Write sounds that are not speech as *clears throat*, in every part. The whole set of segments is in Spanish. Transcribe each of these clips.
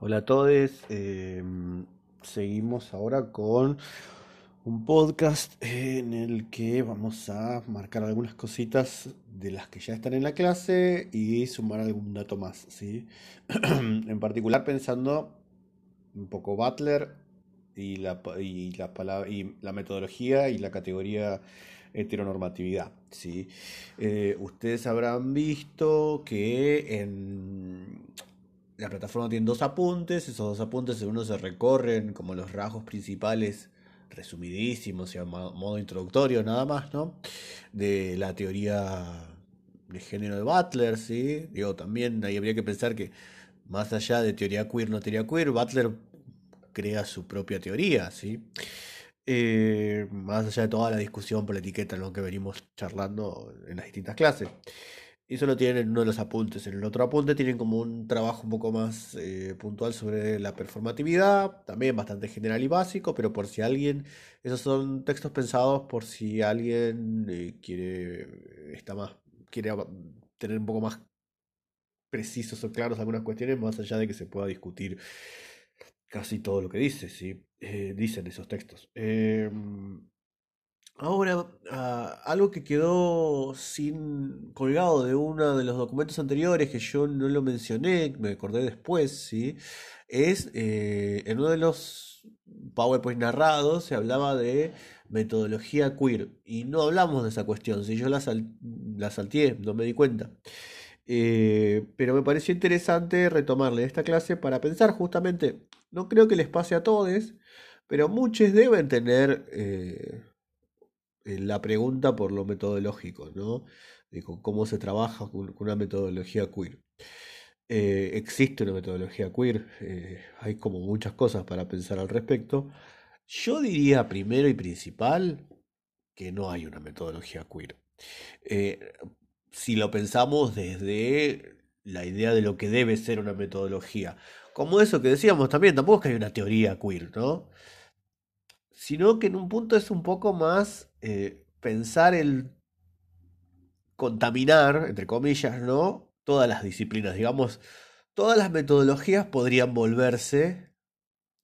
Hola a todos. em, seguimos ahora con un podcast en el que vamos a marcar algunas cositas de las que ya están en la clase y sumar algún dato más, ¿sí? *clears throat* En particular pensando un poco Butler y la, y la metodología y la categoría heteronormatividad, ¿sí? Eh, ustedes habrán visto que en la plataforma tiene dos apuntes, esos dos apuntes en se recorren como los rasgos principales, resumidísimos, y a mo- modo introductorio nada más, ¿no? De la teoría de género de Butler, ¿sí? Digo, también ahí habría que pensar que más allá de teoría queer, no teoría queer, Butler crea su propia teoría, ¿sí? Eh, más allá de toda la discusión por la etiqueta en lo que venimos charlando en las distintas clases. Y eso lo tienen en uno de los apuntes. En el otro apunte tienen como un trabajo un poco más eh, puntual sobre la performatividad, también bastante general y básico, pero por si alguien, esos son textos pensados por si alguien eh, quiere, está más, quiere tener un poco más precisos o claros algunas cuestiones, más allá de que se pueda discutir casi todo lo que dice, ¿sí? Eh, dicen esos textos. Em, Ahora, ah, algo que quedó sin colgado de uno de los documentos anteriores que yo no lo mencioné, me acordé después, ¿sí? Es eh, en uno de los PowerPoint narrados se hablaba de metodología queer y no hablamos de esa cuestión, si yo la, sal- la salteé, no me di cuenta. Eh, pero me pareció interesante retomarle esta clase para pensar justamente, no creo que les pase a todos, pero muchos deben tener eh, la pregunta por lo metodológico, ¿no? De cómo se trabaja con una metodología queer. Eh, existe una metodología queer, eh, hay como muchas cosas para pensar al respecto. Yo diría primero y principal que no hay una metodología queer. Eh, si lo pensamos desde la idea de lo que debe ser una metodología, como eso que decíamos también, tampoco es que hay una teoría queer, ¿no? Sino que en un punto es un poco más eh, pensar el contaminar, entre comillas, ¿no? Todas las disciplinas, digamos, todas las metodologías podrían volverse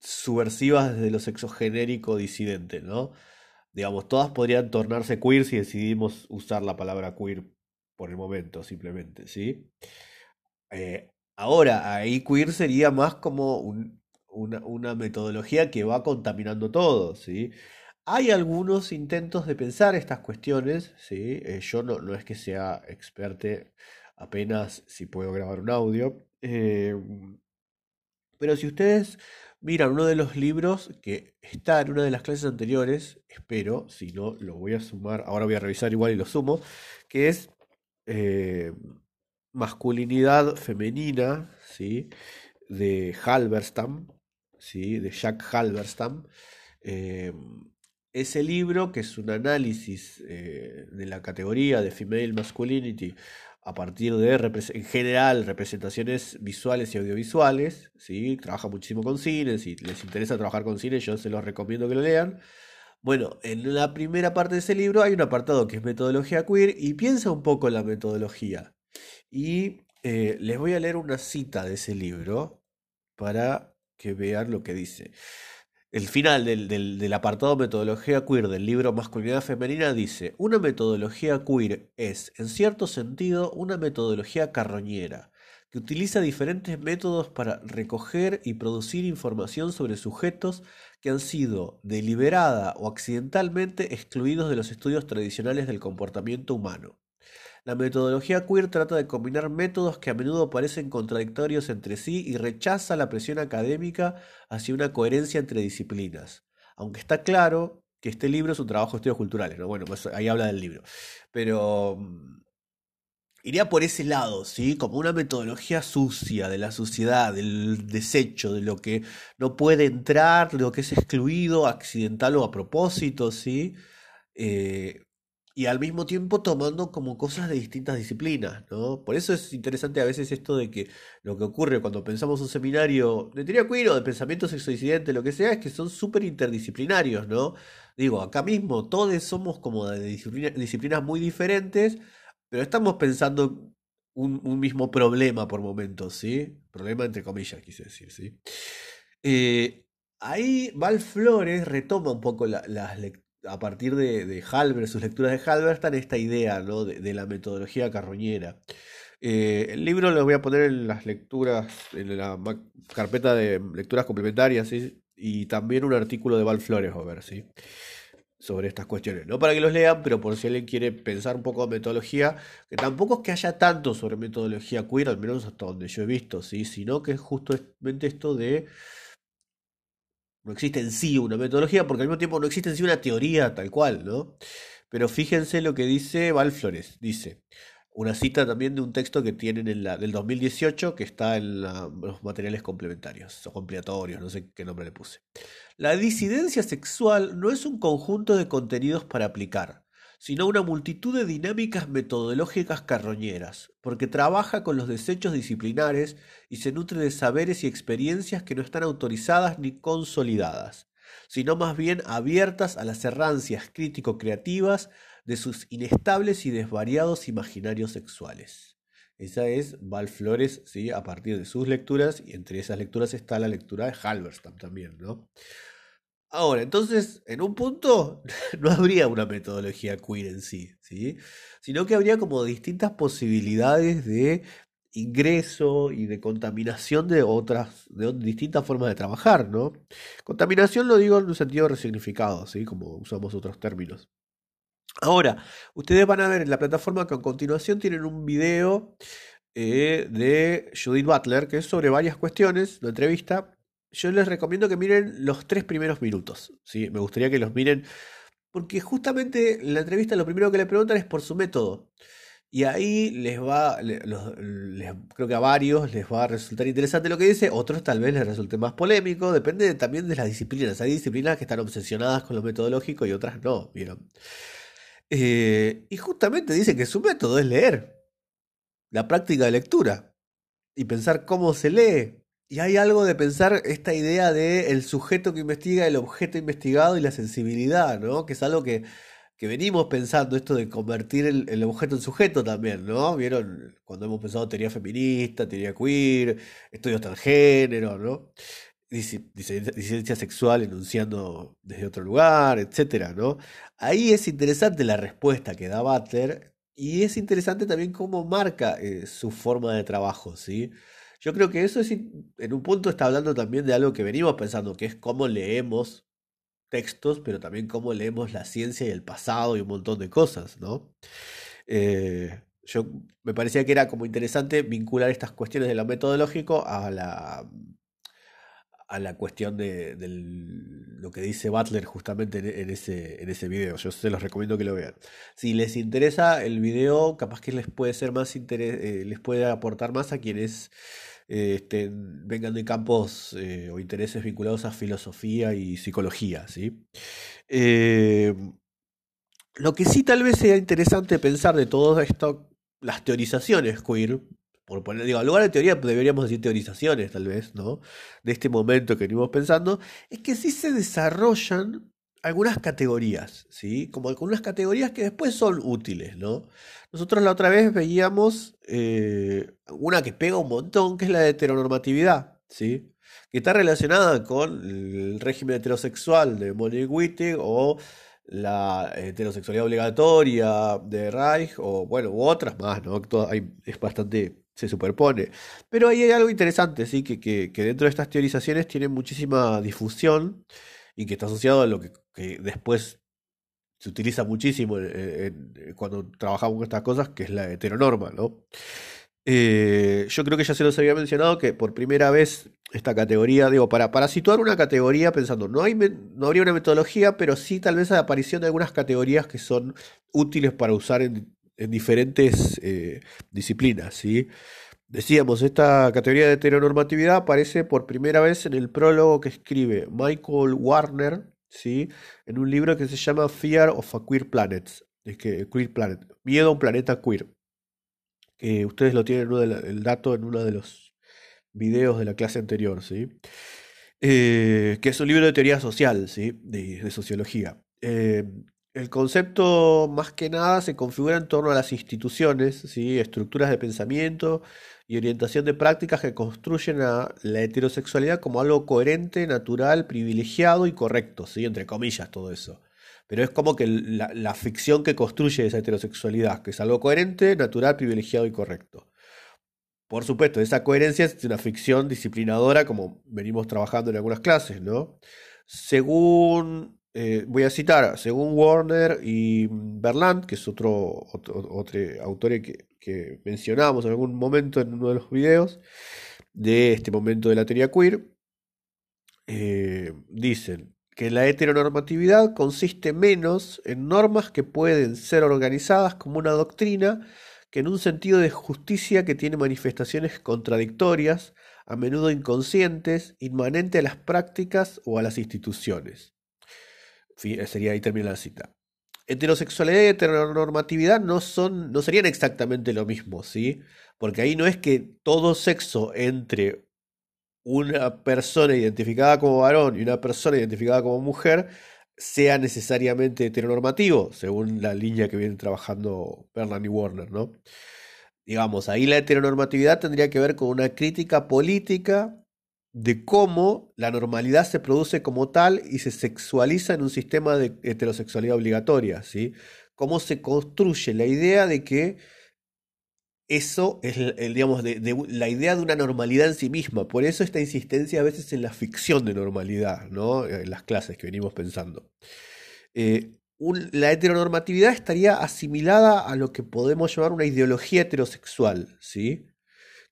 subversivas desde lo sexogenérico disidente, ¿no? Digamos, todas podrían tornarse queer si decidimos usar la palabra queer por el momento, simplemente, ¿sí? Eh, ahora, ahí queer sería más como un- una, una metodología que va contaminando todo, ¿sí? Hay algunos intentos de pensar estas cuestiones, ¿sí? Eh, yo no, no es que sea experte, apenas si puedo grabar un audio. eh, pero si ustedes miran uno de los libros que está en una de las clases anteriores, espero, si no, lo voy a sumar, ahora voy a revisar igual y lo sumo, que es eh, Masculinidad Femenina, ¿sí? De Halberstam, ¿sí? De Jack Halberstam. Eh, ese libro, que es un análisis eh, de la categoría de Female Masculinity a partir de, en general, representaciones visuales y audiovisuales, ¿sí? Trabaja muchísimo con cine, si les interesa trabajar con cine, yo se los recomiendo que lo lean. Bueno, en la primera parte de ese libro hay un apartado que es metodología queer y piensa un poco en la metodología. Y eh, les voy a leer una cita de ese libro para que vean lo que dice. El final del, apartado metodología queer del libro Masculinidad Femenina dice, una metodología queer es, en cierto sentido, una metodología carroñera, que utiliza diferentes métodos para recoger y producir información sobre sujetos que han sido deliberada o accidentalmente excluidos de los estudios tradicionales del comportamiento humano. La metodología queer trata de combinar métodos que a menudo parecen contradictorios entre sí y rechaza la presión académica hacia una coherencia entre disciplinas. Aunque está claro que este libro es un trabajo de estudios culturales, ¿no? Bueno, pues ahí habla del libro. Pero mm, iría por ese lado, ¿sí? Como una metodología sucia de la sociedad, del desecho, de lo que no puede entrar, de lo que es excluido, accidental o a propósito, ¿sí? Eh, y al mismo tiempo tomando como cosas de distintas disciplinas, ¿no? Por eso es interesante a veces esto de que lo que ocurre cuando pensamos un seminario de teoría queer o de pensamiento sexodisidente, lo que sea, es que son súper interdisciplinarios, ¿no? Digo, acá mismo todos somos como de disciplina- disciplinas muy diferentes, pero estamos pensando un, mismo problema por momentos, ¿sí? Problema entre comillas, quise decir, ¿sí? Eh, ahí Val Flores retoma un poco las a partir de, de sus lecturas de Halberstam, esta idea ¿no? de, la metodología carroñera. Eh, el libro lo voy a poner en las lecturas, en la carpeta de lecturas complementarias, y también un artículo de Val Flores, a ver, ¿sí? sobre estas cuestiones. No para que los lean, pero por si alguien quiere pensar un poco de metodología, que tampoco es que haya tanto sobre metodología queer, al menos hasta donde yo he visto, ¿sí? sino que es justamente esto de... No existe en sí una metodología, porque al mismo tiempo no existe en sí una teoría tal cual, ¿no? Pero fíjense lo que dice Val Flores. Dice, una cita también de un texto que tienen en la, del 2018 que está en los materiales complementarios o completorios, no sé qué nombre le puse. La disidencia sexual no es un conjunto de contenidos para aplicar, sino una multitud de dinámicas metodológicas carroñeras, porque trabaja con los desechos disciplinares y se nutre de saberes y experiencias que no están autorizadas ni consolidadas, sino más bien abiertas a las errancias crítico-creativas de sus inestables y desvariados imaginarios sexuales. Esa es Val Flores, ¿sí? a partir de sus lecturas, y entre esas lecturas está la lectura de Halberstam también, ¿no? Ahora, entonces, en un punto *laughs* no habría una metodología queer en sí, ¿sí? Sino que habría como distintas posibilidades de ingreso y de contaminación de otras, de distintas formas de trabajar, ¿no? Contaminación lo digo en un sentido resignificado, ¿sí? Como usamos otros términos. Ahora, ustedes van a ver en la plataforma que a continuación tienen un video eh, de Judith Butler, que es sobre varias cuestiones, una entrevista. Yo les recomiendo que miren los tres primeros minutos. ¿sí? Me gustaría que los miren, porque justamente en la entrevista lo primero que le preguntan es por su método. Y ahí les va, creo que a varios les va a resultar interesante lo que dice, otros tal vez les resulte más polémico, depende también de las disciplinas. Hay disciplinas que están obsesionadas con lo metodológico y otras no, ¿vieron? Eh, y justamente dice que su método es leer, la práctica de lectura y pensar cómo se lee. Y hay algo de pensar esta idea de el sujeto que investiga, el objeto investigado y la sensibilidad, ¿no? Que es algo que, que venimos pensando, esto de convertir el, el, objeto en sujeto también, ¿no? Vieron cuando hemos pensado teoría feminista, teoría queer, estudios transgénero, ¿no? disidencia sexual enunciando desde otro lugar, etcétera, ¿no? Ahí es interesante la respuesta que da Butler y es interesante también cómo marca eh, su forma de trabajo, ¿sí? Yo creo que eso es, en un punto está hablando también de algo que venimos pensando, que es cómo leemos textos, pero también cómo leemos la ciencia y el pasado y un montón de cosas, ¿no? Eh, yo me parecía que era como interesante vincular estas cuestiones de lo metodológico a la a la cuestión de, lo que dice Butler justamente en, ese, en ese video. Yo se los recomiendo que lo vean. Si les interesa el video, capaz que les puede ser más interés, eh, les puede aportar más a quienes eh, vengan de campos eh, o intereses vinculados a filosofía y psicología. ¿sí? lo que sí tal vez sea interesante pensar de todo esto, las teorizaciones queer, por poner, digo, al lugar de teoría deberíamos decir teorizaciones tal vez, ¿no? De este momento que venimos pensando, es que sí se desarrollan algunas categorías, ¿sí? Como algunas categorías que después son útiles, ¿no? Nosotros la otra vez veíamos eh, una que pega un montón, que es la de heteronormatividad, ¿sí? Que está relacionada con el régimen heterosexual de Monique Wittig o la heterosexualidad obligatoria de Reich o bueno, u otras más, ¿no? Es bastante se superpone. Pero ahí hay algo interesante, ¿sí? Que, que, dentro de estas teorizaciones tiene muchísima difusión y que está asociado a lo que, después se utiliza muchísimo cuando trabajamos con estas cosas, que es la heteronorma, ¿no? Eh, yo creo que ya se los había mencionado que por primera vez esta categoría, digo, para, para situar una categoría pensando, no, hay, no habría una metodología, pero sí tal vez la aparición de algunas categorías que son útiles para usar en en diferentes eh, disciplinas. ¿sí? Decíamos, esta categoría de heteronormatividad aparece por primera vez en el prólogo que escribe Michael Warner ¿sí? en un libro que se llama Fear of a Queer Planet, es que, queer planet Miedo a un planeta queer. Que ustedes lo tienen el dato en uno de los videos de la clase anterior, ¿sí? Eh, que es un libro de teoría social, ¿sí? de, sociología. Eh, el concepto más que nada se configura en torno a las instituciones, ¿sí? estructuras de pensamiento y orientación de prácticas que construyen a la heterosexualidad como algo coherente, natural, privilegiado y correcto, ¿sí? entre comillas todo eso. Pero es como que la, la ficción que construye esa heterosexualidad, que es algo coherente, natural, privilegiado y correcto. Por supuesto, esa coherencia es una ficción disciplinadora como venimos trabajando en algunas clases, ¿no? Según, eh, voy a citar, según Warner y Berland, que es otro, otro, autor que, que, mencionamos en algún momento en uno de los videos de este momento de la teoría queer, eh, dicen que la heteronormatividad consiste menos en normas que pueden ser organizadas como una doctrina que en un sentido de justicia que tiene manifestaciones contradictorias, a menudo inconscientes, inmanente a las prácticas o a las instituciones. Sería ahí termina la cita. Heterosexualidad y heteronormatividad no, son, no serían exactamente lo mismo, ¿sí? Porque ahí no es que todo sexo entre una persona identificada como varón y una persona identificada como mujer sea necesariamente heteronormativo, según la línea que vienen trabajando Berland y Warner, ¿no? Digamos, ahí la heteronormatividad tendría que ver con una crítica política de cómo la normalidad se produce como tal y se sexualiza en un sistema de heterosexualidad obligatoria, ¿sí? Cómo se construye la idea de que eso es, digamos, la idea de una normalidad en sí misma. Por eso esta insistencia a veces en la ficción de normalidad, ¿no? En las clases que venimos pensando. Eh, la heteronormatividad estaría asimilada a lo que podemos llamar una ideología heterosexual, ¿sí?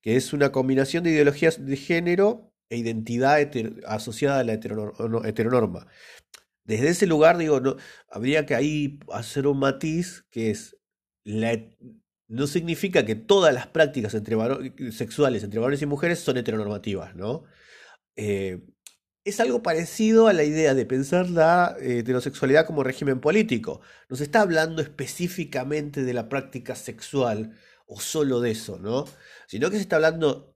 Que es una combinación de ideologías de género e identidad asociada a la heteronorma. Desde ese lugar, digo, no, habría que ahí hacer un matiz que es la, no significa que todas las prácticas entre sexuales entre varones y mujeres son heteronormativas, ¿no? Eh, es algo parecido a la idea de pensar la eh, heterosexualidad como régimen político. No se está hablando específicamente de la práctica sexual o solo de eso, ¿no? Sino que se está hablando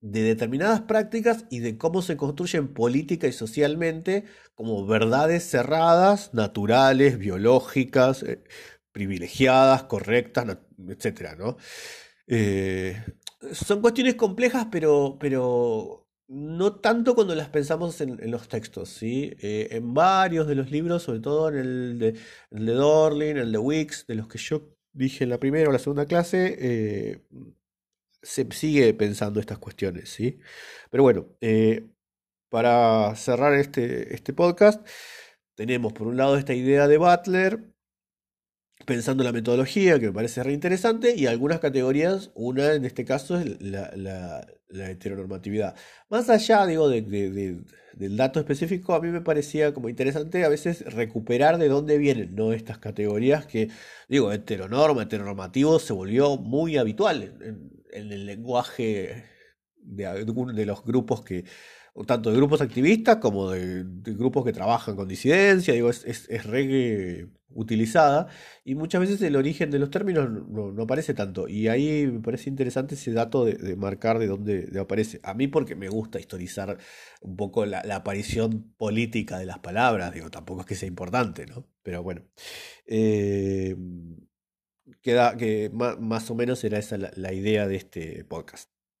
de determinadas prácticas y de cómo se construyen política y socialmente como verdades cerradas, naturales, biológicas, eh, privilegiadas, correctas, etcétera, ¿no? Eh, son cuestiones complejas, pero, pero no tanto cuando las pensamos en, los textos, ¿sí? Eh, en varios de los libros, sobre todo en el de, el Dorlin, el de Wicks, de los que yo dije en la primera o la segunda clase, se sigue pensando estas cuestiones, ¿sí? Pero bueno, para cerrar este, este podcast, tenemos por un lado esta idea de Butler, pensando en la metodología, que me parece re interesante, y algunas categorías, una en este caso es la, heteronormatividad. Más allá, digo, del dato específico, a mí me parecía como interesante a veces recuperar de dónde vienen, ¿no? Estas categorías que, digo, heteronorma, heteronormativo, se volvió muy habitual en, el lenguaje de, de los grupos que tanto de grupos activistas como de, grupos que trabajan con disidencia, digo, es, es, es utilizada y muchas veces el origen de los términos no, aparece tanto y ahí me parece interesante ese dato de, marcar de dónde aparece. A mí porque me gusta historizar un poco la, aparición política de las palabras, digo, tampoco es que sea importante, ¿no? Pero bueno, eh, queda que más, o menos era esa la idea de este podcast.